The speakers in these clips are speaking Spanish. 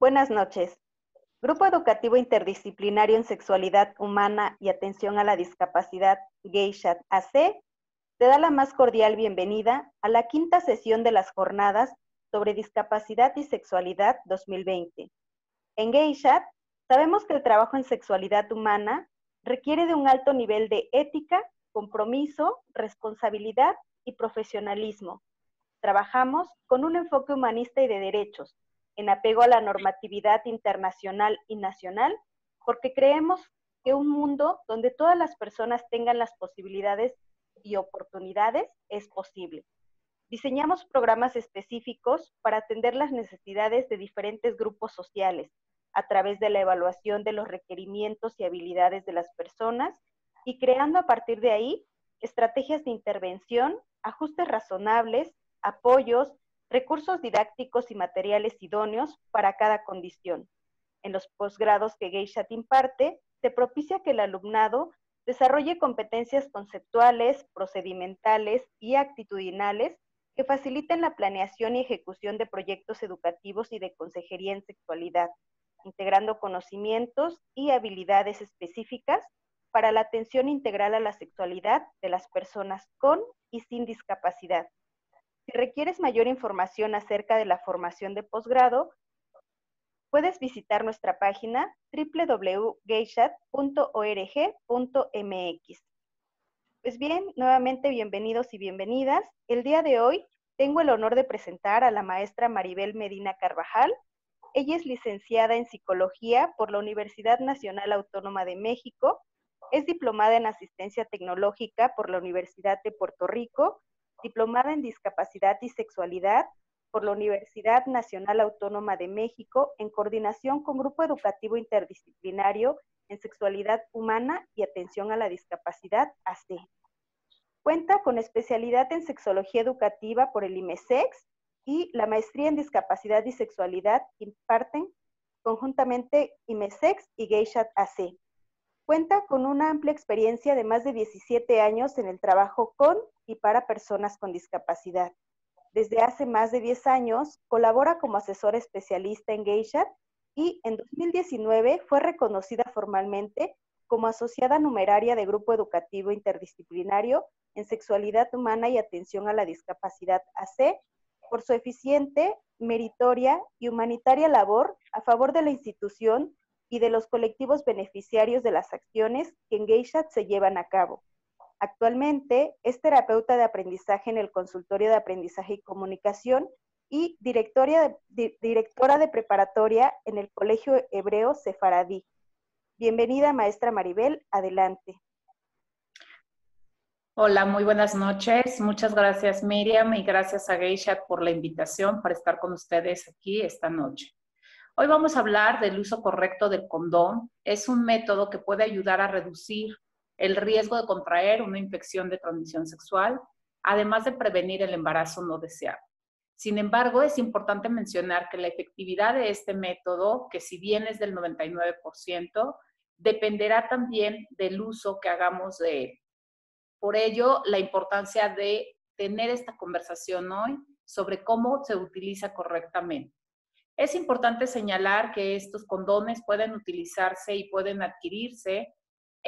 Buenas noches. Grupo Educativo Interdisciplinario en Sexualidad Humana y Atención a la Discapacidad, GAYSHAT AC, te da la más cordial bienvenida a la quinta sesión de las jornadas sobre discapacidad y sexualidad 2020. En GAYSHAT, sabemos que el trabajo en sexualidad humana requiere de un alto nivel de ética, compromiso, responsabilidad y profesionalismo. Trabajamos con un enfoque humanista y de derechos, en apego a la normatividad internacional y nacional, porque creemos que un mundo donde todas las personas tengan las posibilidades y oportunidades es posible. Diseñamos programas específicos para atender las necesidades de diferentes grupos sociales a través de la evaluación de los requerimientos y habilidades de las personas y creando a partir de ahí estrategias de intervención, ajustes razonables, apoyos, recursos didácticos y materiales idóneos para cada condición. En los posgrados que Geishat imparte, se propicia que el alumnado desarrolle competencias conceptuales, procedimentales y actitudinales que faciliten la planeación y ejecución de proyectos educativos y de consejería en sexualidad, integrando conocimientos y habilidades específicas para la atención integral a la sexualidad de las personas con y sin discapacidad si requieres mayor información acerca de la formación de posgrado, puedes visitar nuestra página www.gayshat.org.mx. Pues bien, nuevamente bienvenidos y bienvenidas. El día de hoy tengo el honor de presentar a la maestra Maribel Medina Carvajal. Ella es licenciada en Psicología por la Universidad Nacional Autónoma de México, es diplomada en Asistencia Tecnológica por la Universidad de Puerto Rico diplomada en Discapacidad y Sexualidad por la Universidad Nacional Autónoma de México en coordinación con Grupo Educativo Interdisciplinario en Sexualidad Humana y Atención a la Discapacidad, AC. Cuenta con especialidad en Sexología Educativa por el IMESEX y la maestría en Discapacidad y Sexualidad imparten conjuntamente IMESEX y Geishat AC. Cuenta con una amplia experiencia de más de 17 años en el trabajo con y para personas con discapacidad. Desde hace más de 10 años colabora como asesora especialista en Geisha y en 2019 fue reconocida formalmente como asociada numeraria de Grupo Educativo Interdisciplinario en Sexualidad Humana y Atención a la Discapacidad AC por su eficiente, meritoria y humanitaria labor a favor de la institución y de los colectivos beneficiarios de las acciones que en Geishat se llevan a cabo. Actualmente es terapeuta de aprendizaje en el Consultorio de Aprendizaje y Comunicación y directora de preparatoria en el Colegio Hebreo Sefaradí. Bienvenida, maestra Maribel, adelante. Hola, muy buenas noches. Muchas gracias Miriam y gracias a Geishat por la invitación para estar con ustedes aquí esta noche. Hoy vamos a hablar del uso correcto del condón. Es un método que puede ayudar a reducir el riesgo de contraer una infección de transmisión sexual, además de prevenir el embarazo no deseado. Sin embargo, es importante mencionar que la efectividad de este método, que si bien es del 99%, dependerá también del uso que hagamos de él. Por ello, la importancia de tener esta conversación hoy sobre cómo se utiliza correctamente. Es importante señalar que estos condones pueden utilizarse y pueden adquirirse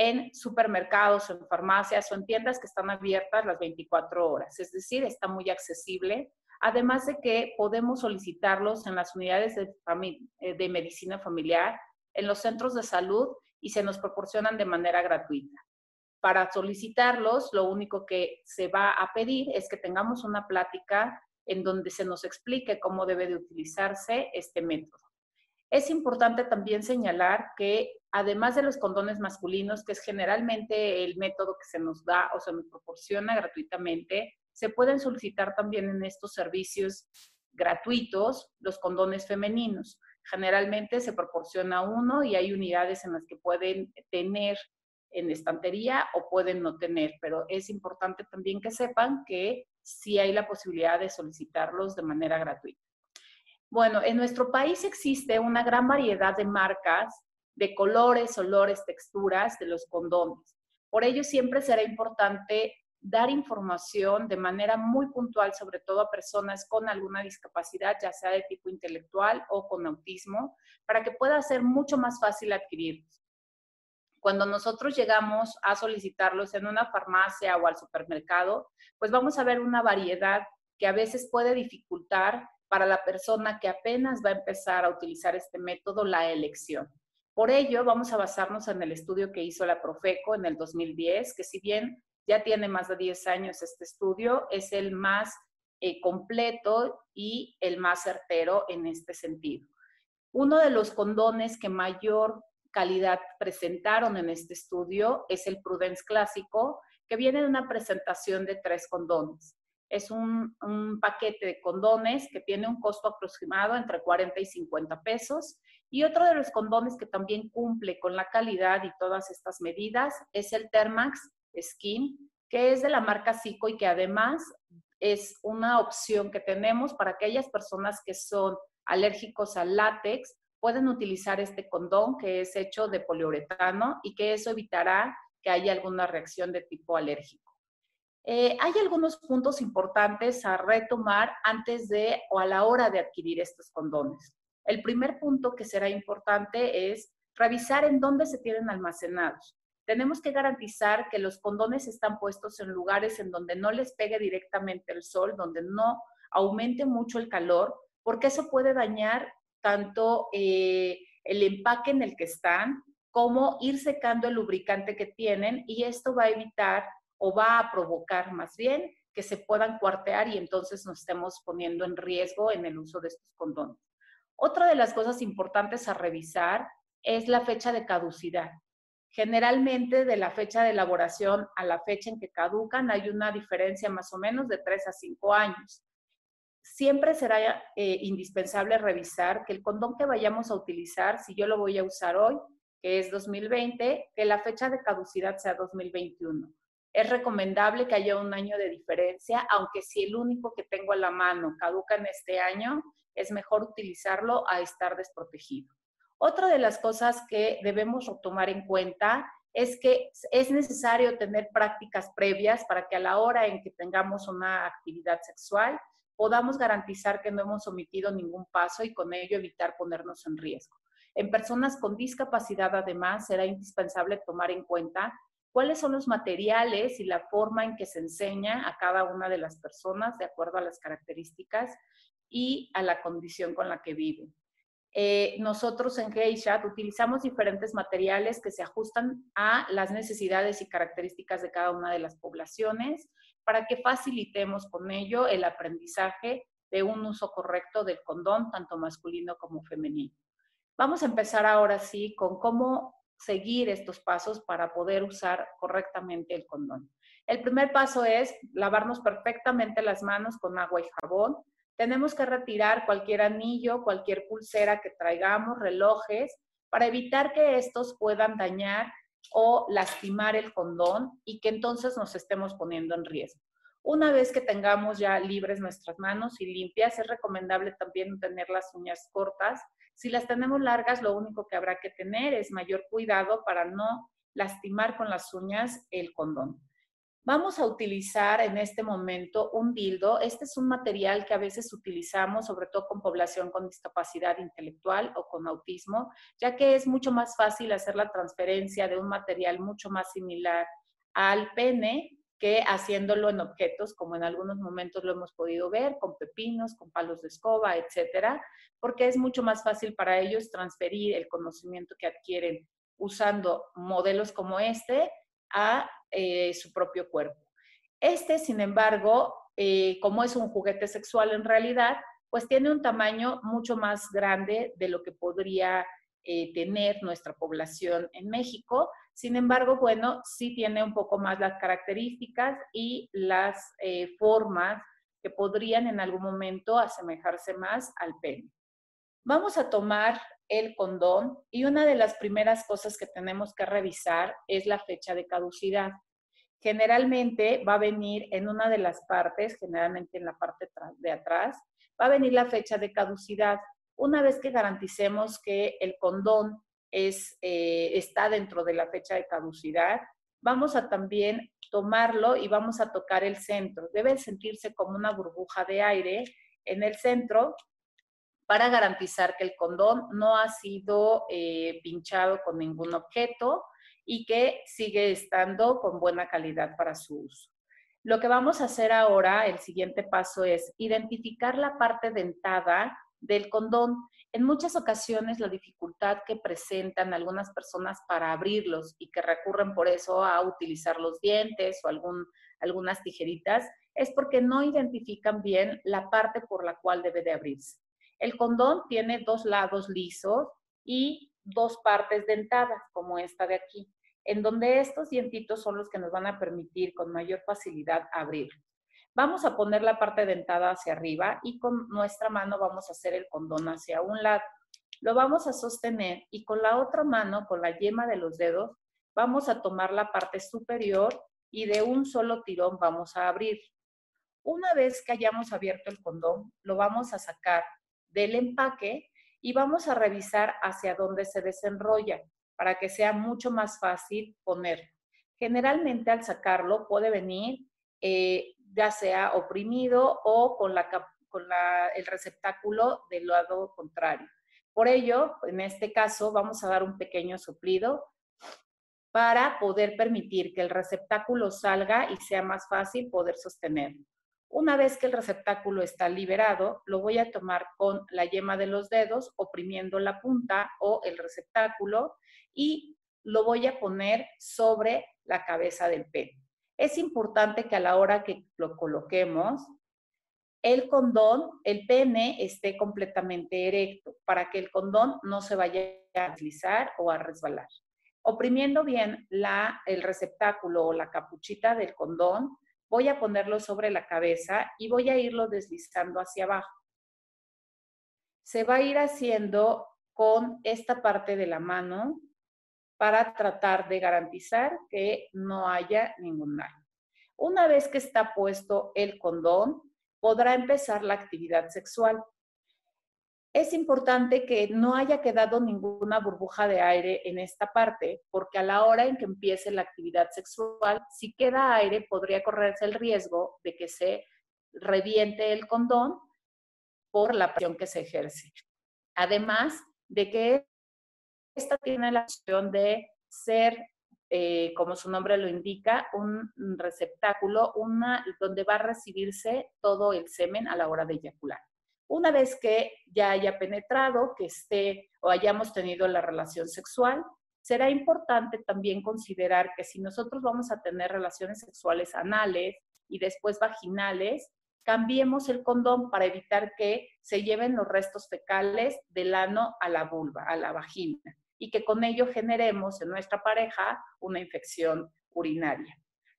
en supermercados en farmacias o en tiendas que están abiertas las 24 horas. Es decir, está muy accesible. Además de que podemos solicitarlos en las unidades de, eh, de medicina familiar, en los centros de salud y se nos proporcionan de manera gratuita. Para solicitarlos, lo único que se va a pedir es que tengamos una plática en donde se nos explique cómo debe de utilizarse este método. Es importante también señalar que además de los condones masculinos, que es generalmente el método que se nos da o se nos proporciona gratuitamente, se pueden solicitar también en estos servicios gratuitos los condones femeninos. Generalmente se proporciona uno y hay unidades en las que pueden tener en estantería o pueden no tener, pero es importante también que sepan que sí hay la posibilidad de solicitarlos de manera gratuita. Bueno, en nuestro país existe una gran variedad de marcas, de colores, olores, texturas de los condones. Por ello siempre será importante dar información de manera muy puntual, sobre todo a personas con alguna discapacidad, ya sea de tipo intelectual o con autismo, para que pueda ser mucho más fácil adquirirlos. Cuando nosotros llegamos a solicitarlos en una farmacia o al supermercado, pues vamos a ver una variedad que a veces puede dificultar para la persona que apenas va a empezar a utilizar este método la elección. Por ello, vamos a basarnos en el estudio que hizo la Profeco en el 2010, que si bien ya tiene más de 10 años este estudio, es el más eh, completo y el más certero en este sentido. Uno de los condones que mayor calidad presentaron en este estudio es el Prudence Clásico, que viene de una presentación de tres condones. Es un, un, paquete de condones que tiene un costo aproximado entre 40 y 50 pesos. Y otro de los condones que también cumple con la calidad y todas estas medidas es el Thermax Skin, que es de la marca Zico y que además es una opción que tenemos para aquellas personas que son alérgicos al látex, pueden utilizar este condón que es hecho de poliuretano y que eso evitará que haya alguna reacción de tipo alérgico. Eh, hay algunos puntos importantes a retomar antes de o a la hora de adquirir estos condones. El primer punto que será importante es revisar en dónde se tienen almacenados tenemos que garantizar que los condones están puestos en lugares en donde no les pegue directamente el sol, donde no aumente mucho el calor, porque eso puede dañar tanto eh, el empaque en el que están como ir secando el lubricante que tienen y esto va a evitar o va a provocar más bien que se puedan cuartear y entonces nos estemos poniendo en riesgo en el uso de estos condones. Otra de las cosas importantes a revisar es la fecha de caducidad. Generalmente de la fecha de elaboración a la fecha en que caducan hay una diferencia más o menos de 3 a 5 años. Siempre será eh, indispensable revisar que el condón que vayamos a utilizar, si yo lo voy a usar hoy, que es 2020, que la fecha de caducidad sea 2021. Es recomendable que haya un año de diferencia, aunque si el único que tengo a la mano caduca en este año, es mejor utilizarlo a estar desprotegido. Otra de las cosas que debemos tomar en cuenta es que es necesario tener prácticas previas para que a la hora en que tengamos una actividad sexual podamos garantizar que no hemos omitido ningún paso y con ello evitar ponernos en riesgo. En personas con discapacidad, además, será indispensable tomar en cuenta cuáles son los materiales y la forma en que se enseña a cada una de las personas de acuerdo a las características y a la condición con la que viven. Eh, nosotros en Geisha utilizamos diferentes materiales que se ajustan a las necesidades y características de cada una de las poblaciones para que facilitemos con ello el aprendizaje de un uso correcto del condón, tanto masculino como femenino. Vamos a empezar ahora sí con cómo seguir estos pasos para poder usar correctamente el condón. El primer paso es lavarnos perfectamente las manos con agua y jabón tenemos que retirar cualquier anillo, cualquier pulsera que traigamos, relojes, para evitar que estos puedan dañar o lastimar el condón y que entonces nos estemos poniendo en riesgo. Una vez que tengamos ya libres nuestras manos y limpias, es recomendable también tener las uñas cortas. Si las tenemos largas, lo único que habrá que tener es mayor cuidado para no lastimar con las uñas el condón. Vamos a utilizar en este momento un dildo. Este es un material que a veces utilizamos, sobre todo con población con discapacidad intelectual o con autismo, ya que es mucho más fácil hacer la transferencia de un material mucho más similar al pene que haciéndolo en objetos, como en algunos momentos lo hemos podido ver, con pepinos, con palos de escoba, etcétera, porque es mucho más fácil para ellos transferir el conocimiento que adquieren usando modelos como este a eh, su propio cuerpo. Este, sin embargo, eh, como es un juguete sexual en realidad, pues tiene un tamaño mucho más grande de lo que podría eh, tener nuestra población en México. Sin embargo, bueno, sí tiene un poco más las características y las formas que podrían en algún momento asemejarse más al pene. Vamos a tomar el condón y una de las primeras cosas que tenemos que revisar es la fecha de caducidad. Generalmente va a venir en una de las partes, generalmente en la parte de atrás, va a venir la fecha de caducidad. Una vez que garanticemos que el condón es, eh, está dentro de la fecha de caducidad, vamos a también tomarlo y vamos a tocar el centro. Debe sentirse como una burbuja de aire en el centro para garantizar que el condón no ha sido eh, pinchado con ningún objeto y que sigue estando con buena calidad para su uso. Lo que vamos a hacer ahora, el siguiente paso es identificar la parte dentada del condón. En muchas ocasiones la dificultad que presentan algunas personas para abrirlos y que recurren por eso a utilizar los dientes o algún, algunas tijeritas es porque no identifican bien la parte por la cual debe de abrirse. El condón tiene dos lados lisos y dos partes dentadas, como esta de aquí, en donde estos dientitos son los que nos van a permitir con mayor facilidad abrir. Vamos a poner la parte dentada hacia arriba y con nuestra mano vamos a hacer el condón hacia un lado. Lo vamos a sostener y con la otra mano, con la yema de los dedos, vamos a tomar la parte superior y de un solo tirón vamos a abrir. Una vez que hayamos abierto el condón, lo vamos a sacar del empaque y vamos a revisar hacia dónde se desenrolla para que sea mucho más fácil poner. Generalmente al sacarlo puede venir eh, ya sea oprimido o con, la, con el receptáculo del lado contrario. Por ello, en este caso, vamos a dar un pequeño suplido para poder permitir que el receptáculo salga y sea más fácil poder sostenerlo. Una vez que el receptáculo está liberado, lo voy a tomar con la yema de los dedos, oprimiendo la punta o el receptáculo y lo voy a poner sobre la cabeza del pene es importante que a la hora que lo coloquemos, el condón, el pene esté completamente erecto para que el condón no se vaya a deslizar o a resbalar. Oprimiendo bien la, el receptáculo o la capuchita del condón, voy a ponerlo sobre la cabeza y voy a irlo deslizando hacia abajo. Se va a ir haciendo con esta parte de la mano para tratar de garantizar que no haya ningún daño. Una vez que está puesto el condón, podrá empezar la actividad sexual. Es importante que no haya quedado ninguna burbuja de aire en esta parte, porque a la hora en que empiece la actividad sexual, si queda aire, podría correrse el riesgo de que se reviente el condón por la presión que se ejerce. Además de que esta tiene la opción de ser, eh, como su nombre lo indica, un receptáculo una, donde va a recibirse todo el semen a la hora de eyacular. Una vez que ya haya penetrado, que esté o hayamos tenido la relación sexual, será importante también considerar que si nosotros vamos a tener relaciones sexuales anales y después vaginales, cambiemos el condón para evitar que se lleven los restos fecales del ano a la vulva, a la vagina y que con ello generemos en nuestra pareja una infección urinaria.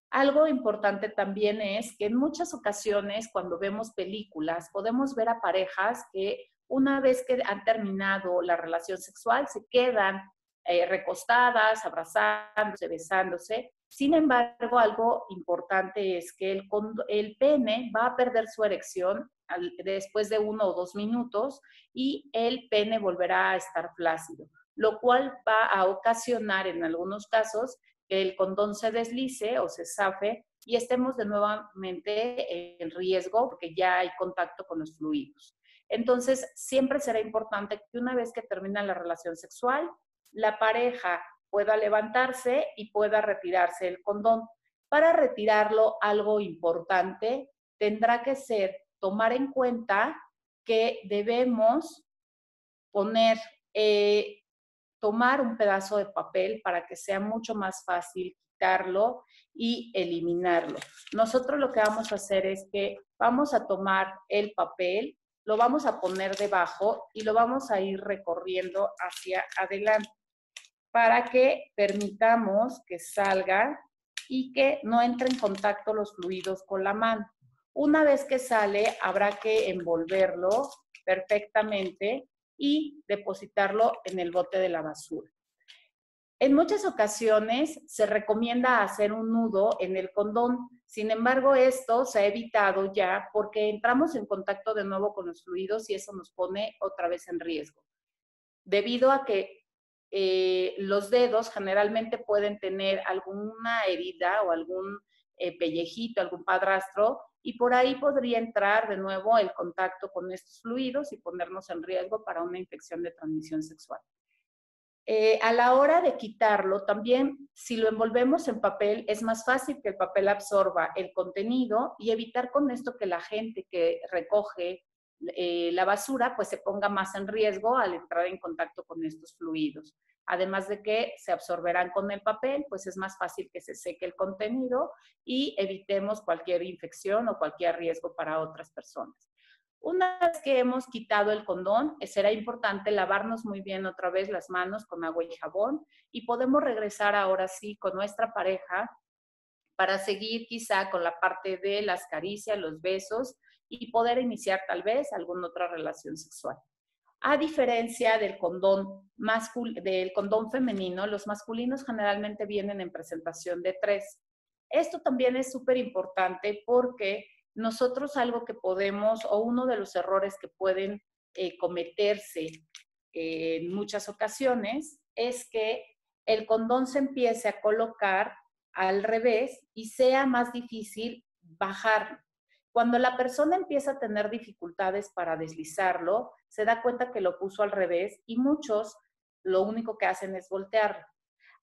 Algo importante también es que en muchas ocasiones cuando vemos películas podemos ver a parejas que una vez que han terminado la relación sexual se quedan eh, recostadas, abrazándose, besándose. Sin embargo, algo importante es que el, el pene va a perder su erección después de uno o dos minutos y el pene volverá a estar flácido lo cual va a ocasionar en algunos casos que el condón se deslice o se zafe y estemos de nuevamente en riesgo porque ya hay contacto con los fluidos. Entonces, siempre será importante que una vez que termina la relación sexual, la pareja pueda levantarse y pueda retirarse el condón. Para retirarlo, algo importante tendrá que ser tomar en cuenta que debemos poner eh, tomar un pedazo de papel para que sea mucho más fácil quitarlo y eliminarlo. Nosotros lo que vamos a hacer es que vamos a tomar el papel, lo vamos a poner debajo y lo vamos a ir recorriendo hacia adelante para que permitamos que salga y que no entre en contacto los fluidos con la mano. Una vez que sale, habrá que envolverlo perfectamente y depositarlo en el bote de la basura. En muchas ocasiones se recomienda hacer un nudo en el condón. Sin embargo, esto se ha evitado ya porque entramos en contacto de nuevo con los fluidos y eso nos pone otra vez en riesgo. Debido a que eh, los dedos generalmente pueden tener alguna herida o algún eh, pellejito, algún padrastro, y por ahí podría entrar de nuevo el contacto con estos fluidos y ponernos en riesgo para una infección de transmisión sexual. Eh, a la hora de quitarlo, también si lo envolvemos en papel, es más fácil que el papel absorba el contenido y evitar con esto que la gente que recoge eh, la basura pues se ponga más en riesgo al entrar en contacto con estos fluidos. Además de que se absorberán con el papel, pues es más fácil que se seque el contenido y evitemos cualquier infección o cualquier riesgo para otras personas. Una vez que hemos quitado el condón, eh, será importante lavarnos muy bien otra vez las manos con agua y jabón y podemos regresar ahora sí con nuestra pareja para seguir quizá con la parte de las caricias, los besos y poder iniciar tal vez alguna otra relación sexual. A diferencia del condón, del condón femenino, los masculinos generalmente vienen en presentación de tres. Esto también es súper importante porque nosotros algo que podemos, o uno de los errores que pueden eh, cometerse en muchas ocasiones, es que el condón se empiece a colocar al revés y sea más difícil bajar. Cuando la persona empieza a tener dificultades para deslizarlo, se da cuenta que lo puso al revés y muchos lo único que hacen es voltearlo.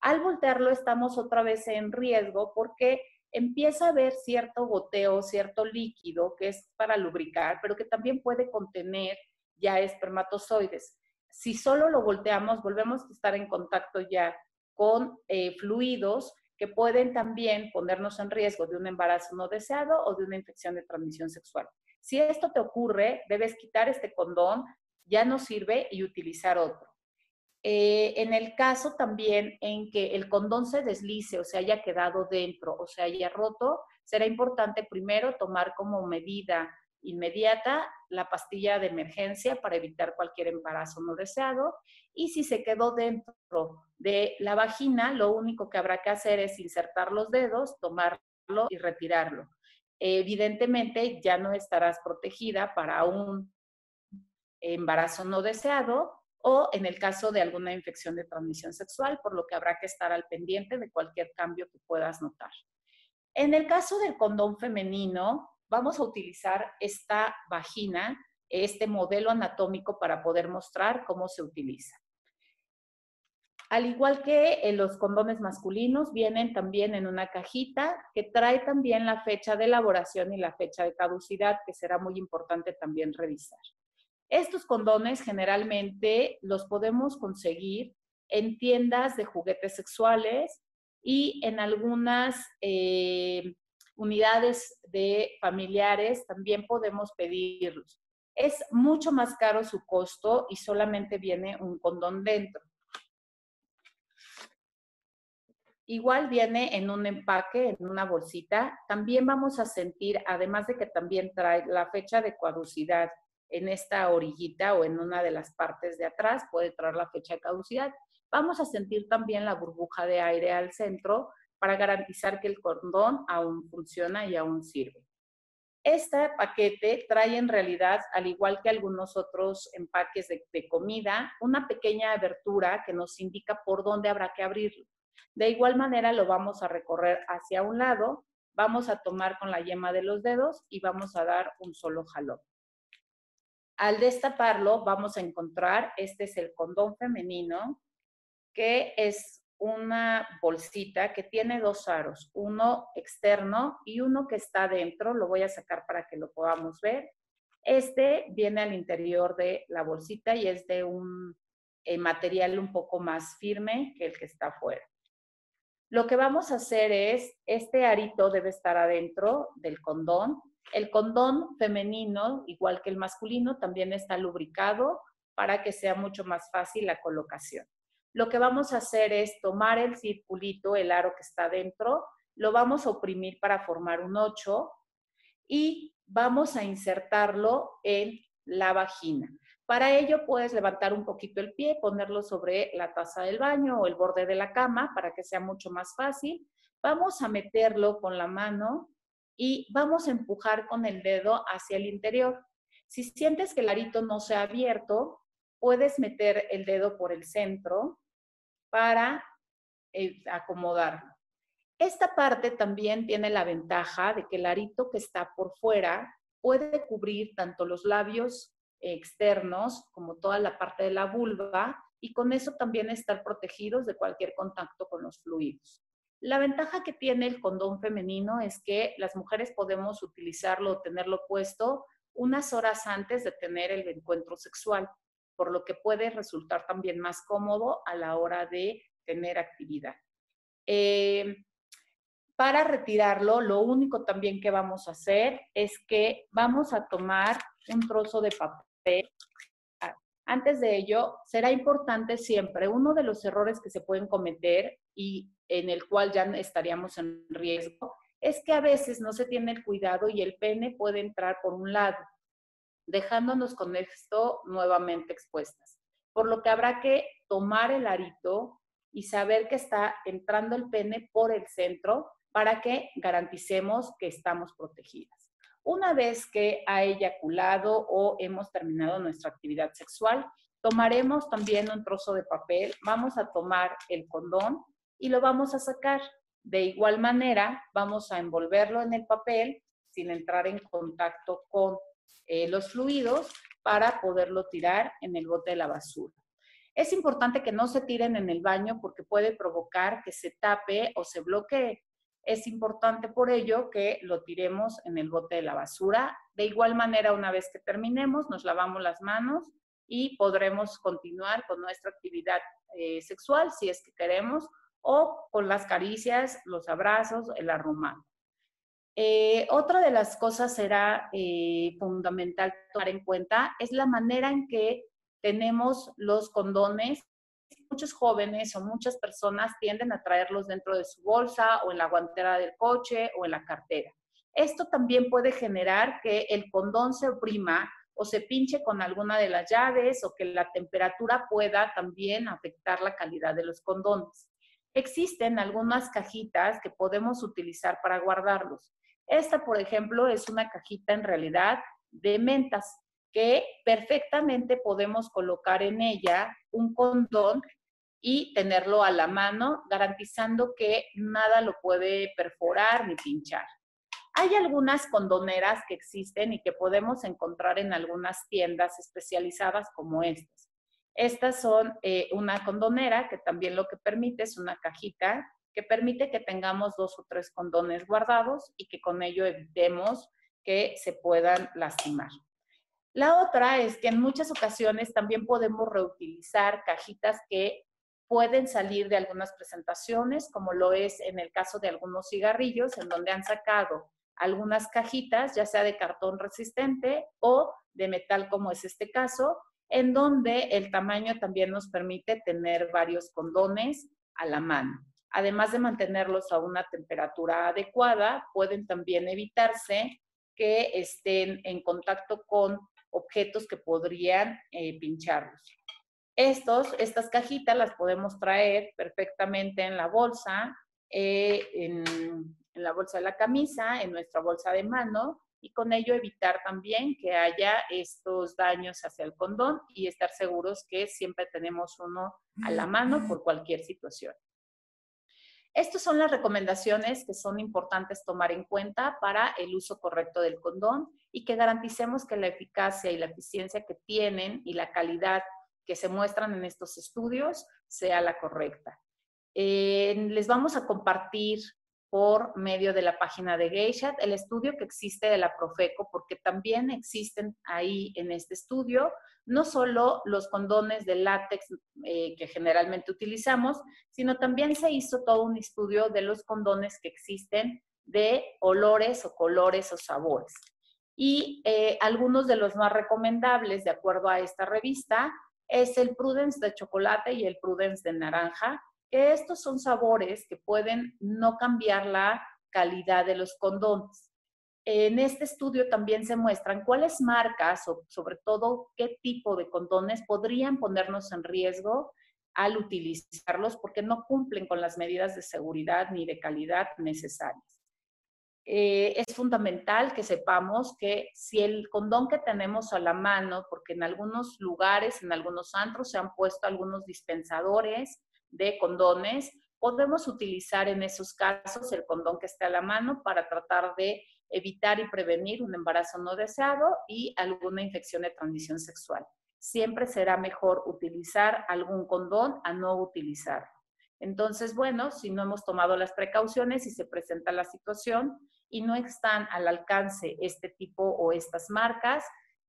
Al voltearlo estamos otra vez en riesgo porque empieza a haber cierto goteo, cierto líquido que es para lubricar, pero que también puede contener ya espermatozoides. Si solo lo volteamos, volvemos a estar en contacto ya con eh, fluidos que pueden también ponernos en riesgo de un embarazo no deseado o de una infección de transmisión sexual. Si esto te ocurre, debes quitar este condón, ya no sirve y utilizar otro. Eh, en el caso también en que el condón se deslice o se haya quedado dentro o se haya roto, será importante primero tomar como medida inmediata la pastilla de emergencia para evitar cualquier embarazo no deseado. Y si se quedó dentro de la vagina, lo único que habrá que hacer es insertar los dedos, tomarlo y retirarlo. Evidentemente ya no estarás protegida para un embarazo no deseado, o en el caso de alguna infección de transmisión sexual, por lo que habrá que estar al pendiente de cualquier cambio que puedas notar. En el caso del condón femenino, vamos a utilizar esta vagina, este modelo anatómico para poder mostrar cómo se utiliza. Al igual que en los condones masculinos, vienen también en una cajita que trae también la fecha de elaboración y la fecha de caducidad, que será muy importante también revisar. Estos condones generalmente los podemos conseguir en tiendas de juguetes sexuales y en algunas eh, unidades de familiares también podemos pedirlos. Es mucho más caro su costo y solamente viene un condón dentro. Igual viene en un empaque, en una bolsita. También vamos a sentir, además de que también trae la fecha de caducidad en esta orillita o en una de las partes de atrás, puede traer la fecha de caducidad. Vamos a sentir también la burbuja de aire al centro para garantizar que el condón aún funciona y aún sirve. Este paquete trae en realidad, al igual que algunos otros empaques de, de, comida, una pequeña abertura que nos indica por dónde habrá que abrirlo. De igual manera lo vamos a recorrer hacia un lado, vamos a tomar con la yema de los dedos y vamos a dar un solo jalón. Al destaparlo vamos a encontrar, este es el condón femenino, que es una bolsita que tiene dos aros, uno externo y uno que está dentro. Lo voy a sacar para que lo podamos ver. Este viene al interior de la bolsita y es de un eh, material un poco más firme que el que está afuera. Lo que vamos a hacer es, este arito debe estar adentro del condón el condón femenino, igual que el masculino, también está lubricado para que sea mucho más fácil la colocación. Lo que vamos a hacer es tomar el circulito, el aro que está dentro, lo vamos a oprimir para formar un 8 y vamos a insertarlo en la vagina. Para ello puedes levantar un poquito el pie, ponerlo sobre la taza del baño o el borde de la cama para que sea mucho más fácil. Vamos a meterlo con la mano y vamos a empujar con el dedo hacia el interior. Si sientes que el arito no se ha abierto, puedes meter el dedo por el centro para eh, acomodarlo. Esta parte también tiene la ventaja de que el arito que está por fuera puede cubrir tanto los labios externos como toda la parte de la vulva y con eso también estar protegidos de cualquier contacto con los fluidos. La ventaja que tiene el condón femenino es que las mujeres podemos utilizarlo o tenerlo puesto unas horas antes de tener el encuentro sexual, por lo que puede resultar también más cómodo a la hora de tener actividad. Eh, para retirarlo, lo único también que vamos a hacer es que vamos a tomar un trozo de papel. Antes de ello, será importante siempre, uno de los errores que se pueden cometer y en el cual ya estaríamos en riesgo, es que a veces no se tiene el cuidado y el pene puede entrar por un lado, dejándonos con esto nuevamente expuestas. Por lo que habrá que tomar el arito y saber que está entrando el pene por el centro para que garanticemos que estamos protegidas. Una vez que ha eyaculado o hemos terminado nuestra actividad sexual, tomaremos también un trozo de papel, vamos a tomar el condón y lo vamos a sacar. De igual manera, vamos a envolverlo en el papel sin entrar en contacto con eh, los fluidos para poderlo tirar en el bote de la basura. Es importante que no se tiren en el baño porque puede provocar que se tape o se bloquee. Es importante por ello que lo tiremos en el bote de la basura. De igual manera, una vez que terminemos, nos lavamos las manos y podremos continuar con nuestra actividad eh, sexual si es que queremos o con las caricias, los abrazos, el arrumado. Eh, otra de las cosas será eh, fundamental tomar en cuenta es la manera en que tenemos los condones muchos jóvenes o muchas personas tienden a traerlos dentro de su bolsa o en la guantera del coche o en la cartera. Esto también puede generar que el condón se oprima o se pinche con alguna de las llaves o que la temperatura pueda también afectar la calidad de los condones. Existen algunas cajitas que podemos utilizar para guardarlos. Esta, por ejemplo, es una cajita en realidad de mentas que perfectamente podemos colocar en ella un condón y tenerlo a la mano, garantizando que nada lo puede perforar ni pinchar. Hay algunas condoneras que existen y que podemos encontrar en algunas tiendas especializadas como estas. Estas son eh, una condonera que también lo que permite es una cajita que permite que tengamos dos o tres condones guardados y que con ello evitemos que se puedan lastimar. La otra es que en muchas ocasiones también podemos reutilizar cajitas que pueden salir de algunas presentaciones, como lo es en el caso de algunos cigarrillos, en donde han sacado algunas cajitas, ya sea de cartón resistente o de metal, como es este caso, en donde el tamaño también nos permite tener varios condones a la mano. Además de mantenerlos a una temperatura adecuada, pueden también evitarse que estén en contacto con objetos que podrían eh, pincharlos. Estos, estas cajitas las podemos traer perfectamente en la bolsa, eh, en, en la bolsa de la camisa, en nuestra bolsa de mano y con ello evitar también que haya estos daños hacia el condón y estar seguros que siempre tenemos uno a la mano por cualquier situación. Estas son las recomendaciones que son importantes tomar en cuenta para el uso correcto del condón y que garanticemos que la eficacia y la eficiencia que tienen y la calidad que se muestran en estos estudios sea la correcta. Eh, les vamos a compartir por medio de la página de Geishat, el estudio que existe de la Profeco, porque también existen ahí en este estudio no solo los condones de látex eh, que generalmente utilizamos, sino también se hizo todo un estudio de los condones que existen de olores o colores o sabores. Y eh, algunos de los más recomendables, de acuerdo a esta revista, es el Prudence de chocolate y el Prudence de naranja, estos son sabores que pueden no cambiar la calidad de los condones. En este estudio también se muestran cuáles marcas o sobre todo qué tipo de condones podrían ponernos en riesgo al utilizarlos porque no cumplen con las medidas de seguridad ni de calidad necesarias. Eh, es fundamental que sepamos que si el condón que tenemos a la mano, porque en algunos lugares, en algunos antros se han puesto algunos dispensadores de condones, podemos utilizar en esos casos el condón que esté a la mano para tratar de evitar y prevenir un embarazo no deseado y alguna infección de transmisión sexual. Siempre será mejor utilizar algún condón a no utilizarlo. Entonces, bueno, si no hemos tomado las precauciones y se presenta la situación y no están al alcance este tipo o estas marcas,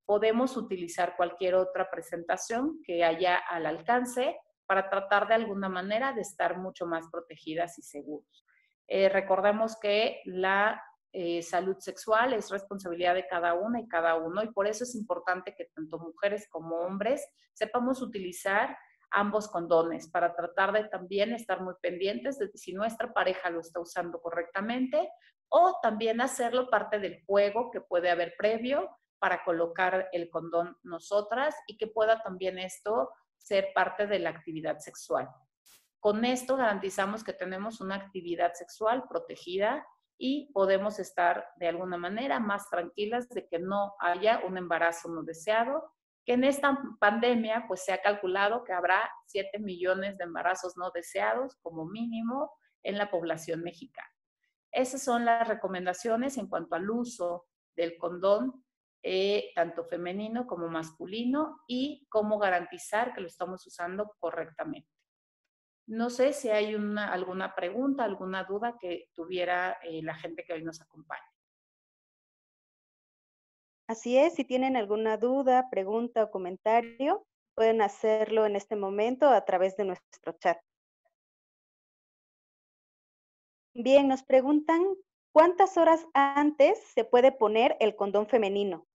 podemos utilizar cualquier otra presentación que haya al alcance para tratar de alguna manera de estar mucho más protegidas y seguros. Eh, recordemos que la eh, salud sexual es responsabilidad de cada una y cada uno y por eso es importante que tanto mujeres como hombres sepamos utilizar ambos condones para tratar de también estar muy pendientes de si nuestra pareja lo está usando correctamente o también hacerlo parte del juego que puede haber previo para colocar el condón nosotras y que pueda también esto ser parte de la actividad sexual. Con esto garantizamos que tenemos una actividad sexual protegida y podemos estar de alguna manera más tranquilas de que no haya un embarazo no deseado, que en esta pandemia pues se ha calculado que habrá 7 millones de embarazos no deseados como mínimo en la población mexicana. Esas son las recomendaciones en cuanto al uso del condón, eh, tanto femenino como masculino, y cómo garantizar que lo estamos usando correctamente. No sé si hay una, alguna pregunta, alguna duda que tuviera eh, la gente que hoy nos acompaña. Así es, si tienen alguna duda, pregunta o comentario, pueden hacerlo en este momento a través de nuestro chat. Bien, nos preguntan, ¿cuántas horas antes se puede poner el condón femenino?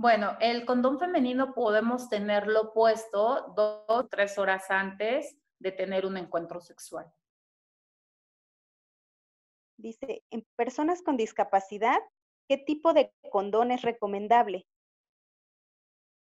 Bueno, el condón femenino podemos tenerlo puesto dos o tres horas antes de tener un encuentro sexual. Dice, en personas con discapacidad, ¿qué tipo de condón es recomendable?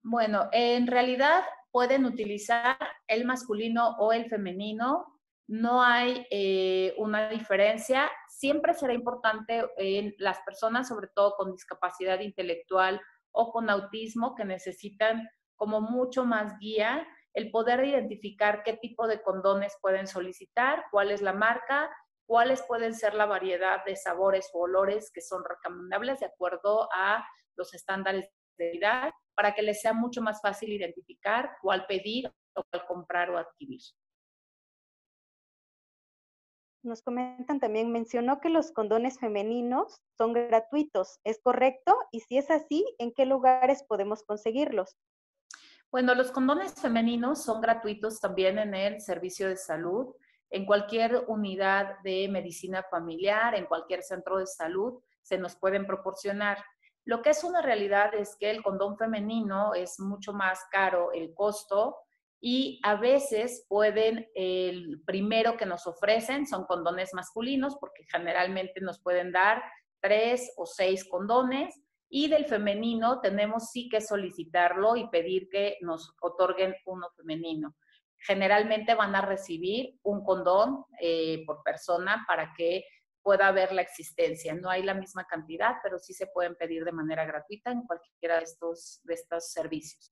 Bueno, en realidad pueden utilizar el masculino o el femenino. No hay eh, una diferencia. Siempre será importante en las personas, sobre todo con discapacidad intelectual o con autismo, que necesitan como mucho más guía, el poder identificar qué tipo de condones pueden solicitar, cuál es la marca, cuáles pueden ser la variedad de sabores o olores que son recomendables de acuerdo a los estándares de edad, para que les sea mucho más fácil identificar cuál pedir o cuál comprar o adquirir. Nos comentan también, mencionó que los condones femeninos son gratuitos, ¿es correcto? Y si es así, ¿en qué lugares podemos conseguirlos? Bueno, los condones femeninos son gratuitos también en el servicio de salud, en cualquier unidad de medicina familiar, en cualquier centro de salud, se nos pueden proporcionar. Lo que es una realidad es que el condón femenino es mucho más caro el costo y a veces pueden, el primero que nos ofrecen son condones masculinos, porque generalmente nos pueden dar tres o seis condones, y del femenino tenemos sí que solicitarlo y pedir que nos otorguen uno femenino. Generalmente van a recibir un condón eh, por persona para que pueda haber la existencia. No hay la misma cantidad, pero sí se pueden pedir de manera gratuita en cualquiera de estos, de estos servicios.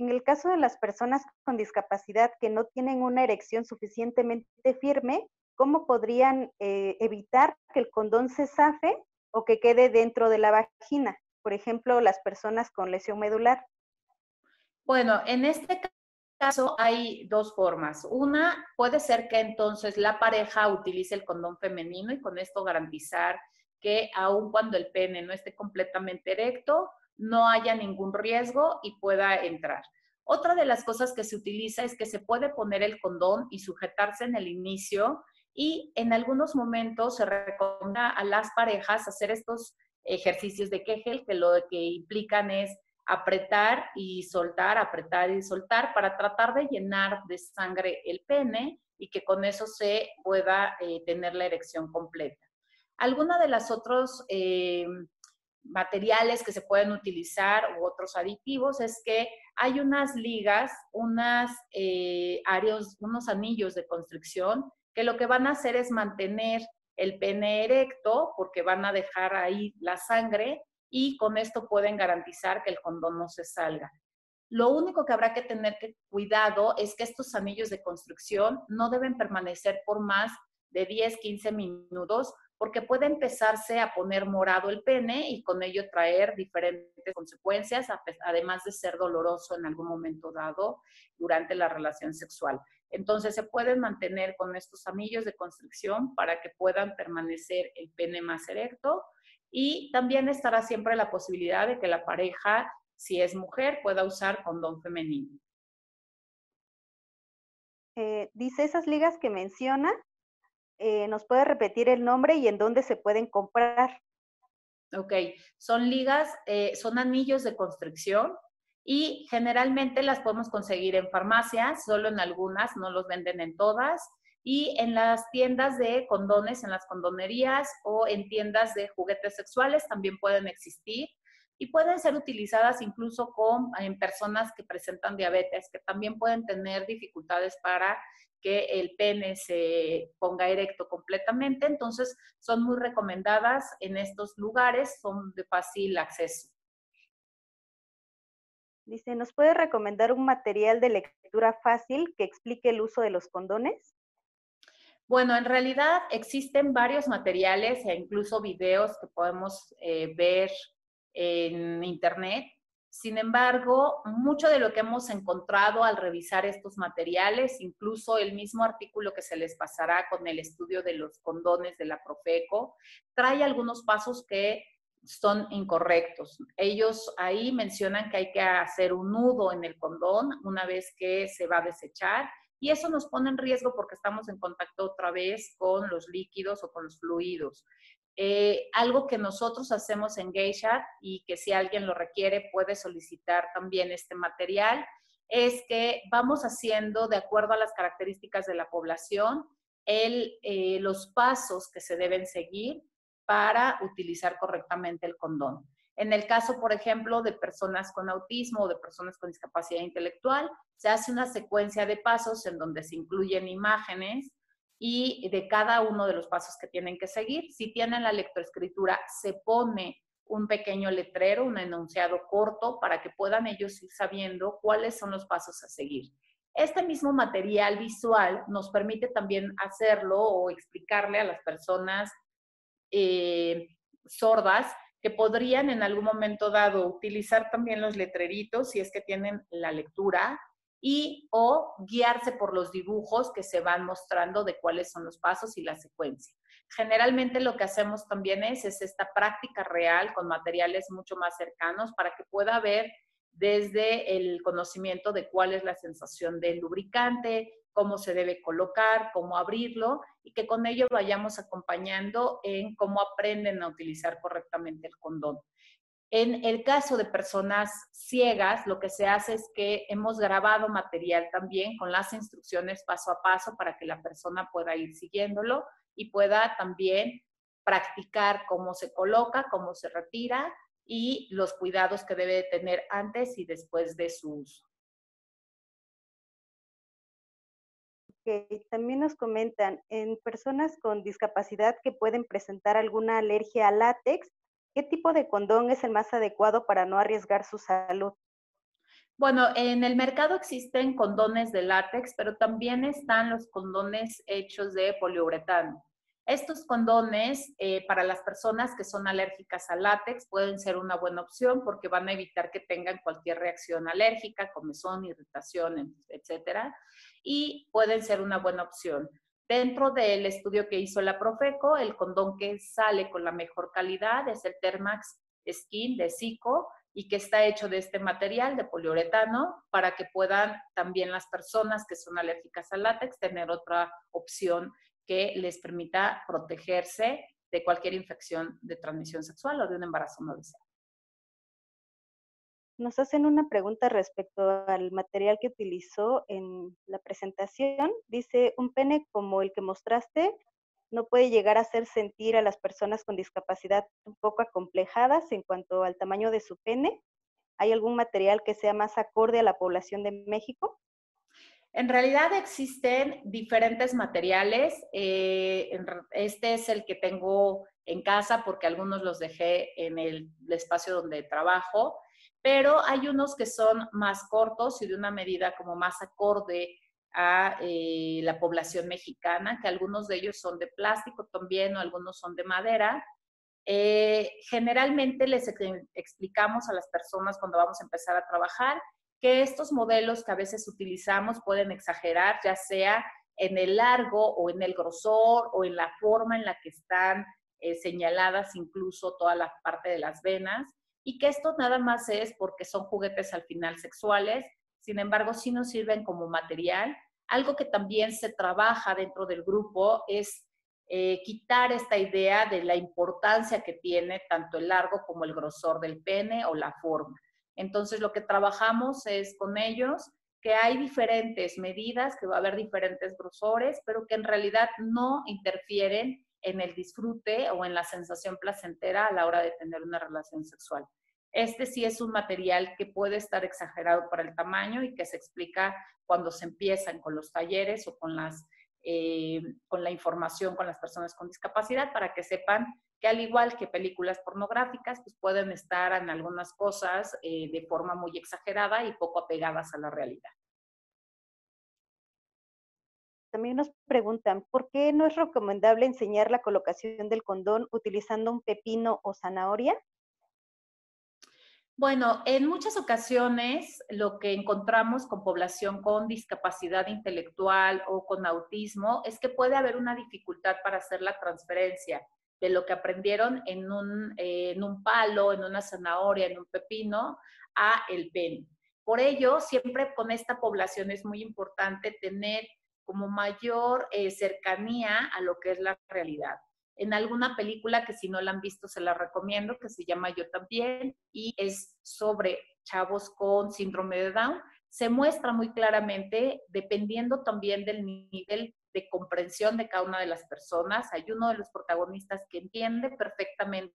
En el caso de las personas con discapacidad que no tienen una erección suficientemente firme, ¿cómo podrían eh, evitar que el condón se zafe o que quede dentro de la vagina, por ejemplo, las personas con lesión medular. Bueno, en este caso hay dos formas. Una, puede ser que entonces la pareja utilice el condón femenino y con esto garantizar que aun cuando el pene no esté completamente erecto, no haya ningún riesgo y pueda entrar. Otra de las cosas que se utiliza es que se puede poner el condón y sujetarse en el inicio y en algunos momentos se recomienda a las parejas hacer estos ejercicios de Kegel que lo que implican es apretar y soltar, apretar y soltar para tratar de llenar de sangre el pene y que con eso se pueda eh, tener la erección completa. Alguna de las otros eh, materiales que se pueden utilizar u otros aditivos es que hay unas ligas, unas, eh, unos anillos de constricción que lo que van a hacer es mantener el pene erecto porque van a dejar ahí la sangre y con esto pueden garantizar que el condón no se salga. Lo único que habrá que tener cuidado es que estos anillos de construcción no deben permanecer por más de 10, 15 minutos porque puede empezarse a poner morado el pene y con ello traer diferentes consecuencias, además de ser doloroso en algún momento dado durante la relación sexual. Entonces se pueden mantener con estos anillos de constricción para que puedan permanecer el pene más erecto y también estará siempre la posibilidad de que la pareja, si es mujer, pueda usar condón femenino. Eh, dice esas ligas que menciona, eh, ¿nos puede repetir el nombre y en dónde se pueden comprar? Ok, son ligas, eh, son anillos de constricción y generalmente las podemos conseguir en farmacias, solo en algunas, no los venden en todas, y en las tiendas de condones, en las condonerías o en tiendas de juguetes sexuales también pueden existir y pueden ser utilizadas incluso con en personas que presentan diabetes, que también pueden tener dificultades para que el pene se ponga erecto completamente, entonces son muy recomendadas en estos lugares, son de fácil acceso. Dice, ¿nos puede recomendar un material de lectura fácil que explique el uso de los condones? Bueno, en realidad existen varios materiales e incluso videos que podemos eh, ver en Internet. Sin embargo, mucho de lo que hemos encontrado al revisar estos materiales, incluso el mismo artículo que se les pasará con el estudio de los condones de la Profeco, trae algunos pasos que son incorrectos. Ellos ahí mencionan que hay que hacer un nudo en el condón una vez que se va a desechar y eso nos pone en riesgo porque estamos en contacto otra vez con los líquidos o con los fluidos. Eh, algo que nosotros hacemos en Geisha y que si alguien lo requiere puede solicitar también este material es que vamos haciendo de acuerdo a las características de la población el, eh, los pasos que se deben seguir para utilizar correctamente el condón. En el caso, por ejemplo, de personas con autismo o de personas con discapacidad intelectual, se hace una secuencia de pasos en donde se incluyen imágenes y de cada uno de los pasos que tienen que seguir. Si tienen la lectoescritura, se pone un pequeño letrero, un enunciado corto, para que puedan ellos ir sabiendo cuáles son los pasos a seguir. Este mismo material visual nos permite también hacerlo o explicarle a las personas eh, sordas que podrían en algún momento dado utilizar también los letreritos si es que tienen la lectura y o guiarse por los dibujos que se van mostrando de cuáles son los pasos y la secuencia. Generalmente lo que hacemos también es, es esta práctica real con materiales mucho más cercanos para que pueda ver desde el conocimiento de cuál es la sensación del lubricante, cómo se debe colocar, cómo abrirlo y que con ello vayamos acompañando en cómo aprenden a utilizar correctamente el condón. En el caso de personas ciegas, lo que se hace es que hemos grabado material también con las instrucciones paso a paso para que la persona pueda ir siguiéndolo y pueda también practicar cómo se coloca, cómo se retira y los cuidados que debe tener antes y después de su uso. también nos comentan, en personas con discapacidad que pueden presentar alguna alergia al látex, ¿qué tipo de condón es el más adecuado para no arriesgar su salud? Bueno, en el mercado existen condones de látex, pero también están los condones hechos de poliuretano. Estos condones eh, para las personas que son alérgicas al látex pueden ser una buena opción porque van a evitar que tengan cualquier reacción alérgica, comezón, irritación, etcétera, y pueden ser una buena opción. Dentro del estudio que hizo la Profeco, el condón que sale con la mejor calidad es el Termax Skin de Zico y que está hecho de este material de poliuretano para que puedan también las personas que son alérgicas al látex tener otra opción que les permita protegerse de cualquier infección de transmisión sexual o de un embarazo no deseado. Nos hacen una pregunta respecto al material que utilizó en la presentación. Dice, un pene como el que mostraste no puede llegar a hacer sentir a las personas con discapacidad un poco acomplejadas en cuanto al tamaño de su pene. ¿Hay algún material que sea más acorde a la población de México? En realidad existen diferentes materiales. Eh, este es el que tengo en casa porque algunos los dejé en el espacio donde trabajo. pero hay unos que son más cortos y de una medida como más acorde a eh, la población mexicana, que algunos de ellos son de plástico también o algunos son de madera. Eh, generalmente les explicamos a las personas cuando vamos a empezar a trabajar que estos modelos que a veces utilizamos pueden exagerar, ya sea en el largo o en el grosor o en la forma en la que están eh, señaladas incluso toda la parte de las venas y que esto nada más es porque son juguetes al final sexuales, sin embargo sí nos sirven como material. Algo que también se trabaja dentro del grupo es eh, quitar esta idea de la importancia que tiene tanto el largo como el grosor del pene o la forma. Entonces lo que trabajamos es con ellos que hay diferentes medidas, que va a haber diferentes grosores, pero que en realidad no interfieren en el disfrute o en la sensación placentera a la hora de tener una relación sexual. Este sí es un material que puede estar exagerado para el tamaño y que se explica cuando se empiezan con los talleres o con, las, eh, con la información con las personas con discapacidad para que sepan que al igual que películas pornográficas, pues pueden estar en algunas cosas eh, de forma muy exagerada y poco apegadas a la realidad. También nos preguntan, ¿por qué no es recomendable enseñar la colocación del condón utilizando un pepino o zanahoria? Bueno, en muchas ocasiones lo que encontramos con población con discapacidad intelectual o con autismo es que puede haber una dificultad para hacer la transferencia de lo que aprendieron en un, eh, un palo, en una zanahoria, en un pepino, a el pene. Por ello, siempre con esta población es muy importante tener como mayor eh, cercanía a lo que es la realidad en alguna película que si no la han visto se la recomiendo, que se llama Yo también, y es sobre chavos con síndrome de Down. Se muestra muy claramente, dependiendo también del nivel de comprensión de cada una de las personas, hay uno de los protagonistas que entiende perfectamente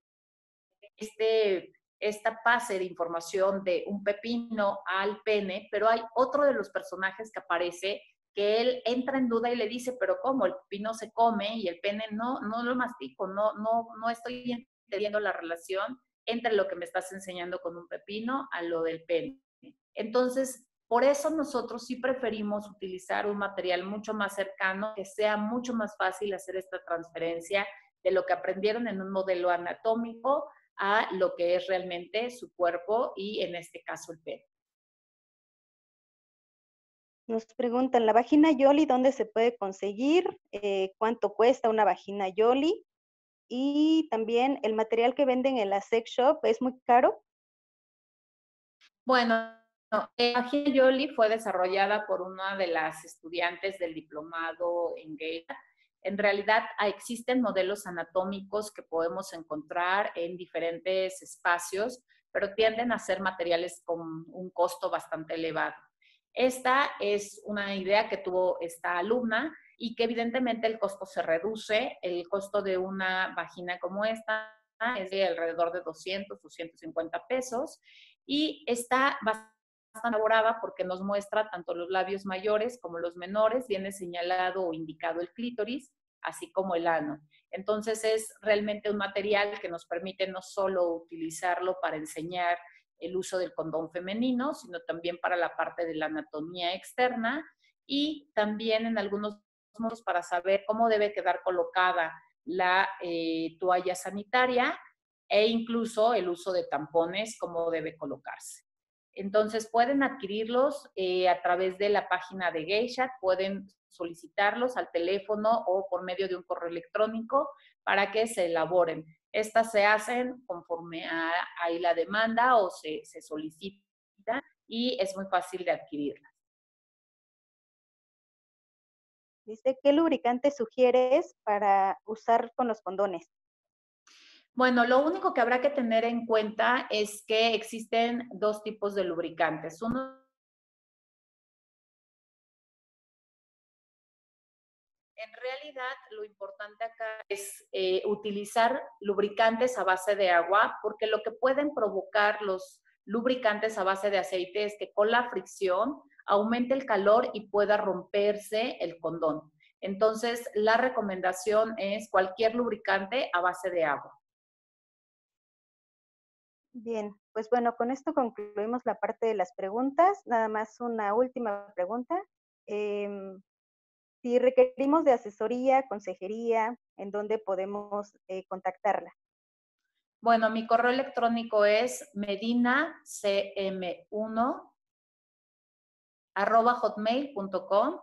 este, esta pase de información de un pepino al pene, pero hay otro de los personajes que aparece que él entra en duda y le dice, pero ¿cómo? El pepino se come y el pene no, no lo mastico, no, no, no estoy entendiendo la relación entre lo que me estás enseñando con un pepino a lo del pene. Entonces, por eso nosotros sí preferimos utilizar un material mucho más cercano, que sea mucho más fácil hacer esta transferencia de lo que aprendieron en un modelo anatómico a lo que es realmente su cuerpo y en este caso el pene. Nos preguntan, ¿la vagina Yoli dónde se puede conseguir? Eh, ¿Cuánto cuesta una vagina Yoli? Y también, ¿el material que venden en la sex shop es muy caro? Bueno, la vagina Yoli fue desarrollada por una de las estudiantes del diplomado en gay. En realidad ah, existen modelos anatómicos que podemos encontrar en diferentes espacios, pero tienden a ser materiales con un costo bastante elevado. Esta es una idea que tuvo esta alumna y que evidentemente el costo se reduce. El costo de una vagina como esta es de alrededor de 200, 250 pesos y está bastante elaborada porque nos muestra tanto los labios mayores como los menores, viene señalado o indicado el clítoris, así como el ano. Entonces es realmente un material que nos permite no solo utilizarlo para enseñar el uso del condón femenino, sino también para la parte de la anatomía externa y también en algunos modos para saber cómo debe quedar colocada la eh, toalla sanitaria e incluso el uso de tampones, cómo debe colocarse. Entonces pueden adquirirlos eh, a través de la página de Geisha, pueden solicitarlos al teléfono o por medio de un correo electrónico para que se elaboren. Estas se hacen conforme a, la demanda o se, se solicita y es muy fácil de adquirirlas. Dice, ¿qué lubricante sugieres para usar con los condones? Bueno, lo único que habrá que tener en cuenta es que existen dos tipos de lubricantes. Uno realidad, lo importante acá es eh, utilizar lubricantes a base de agua, porque lo que pueden provocar los lubricantes a base de aceite es que con la fricción aumente el calor y pueda romperse el condón. Entonces, la recomendación es cualquier lubricante a base de agua. Bien, pues bueno, con esto concluimos la parte de las preguntas. Nada más una última pregunta. Em, si requerimos de asesoría, consejería, ¿en dónde podemos eh, contactarla? Bueno, mi correo electrónico es medinacm1 arroba hotmail.com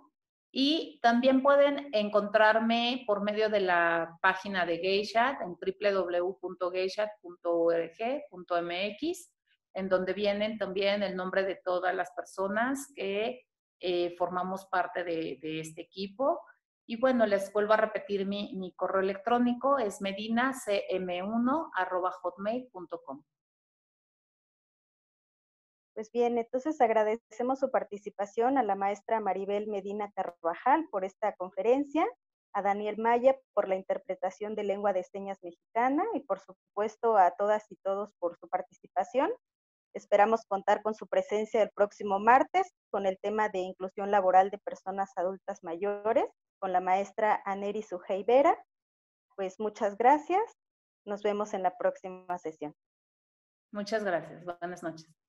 y también pueden encontrarme por medio de la página de Geishat en www.geishat.org.mx, en donde vienen también el nombre de todas las personas que eh, formamos parte de, este equipo. Y bueno, les vuelvo a repetir mi, correo electrónico, es medinacm1.hotmail.com. Pues bien, entonces agradecemos su participación a la maestra Maribel Medina Carvajal por esta conferencia, a Daniel Maya por la interpretación de lengua de señas mexicana y por supuesto a todas y todos por su participación. Esperamos contar con su presencia el próximo martes con el tema de inclusión laboral de personas adultas mayores con la maestra Aneri Sujei Vera. Pues muchas gracias. Nos vemos en la próxima sesión. Muchas gracias. Buenas noches.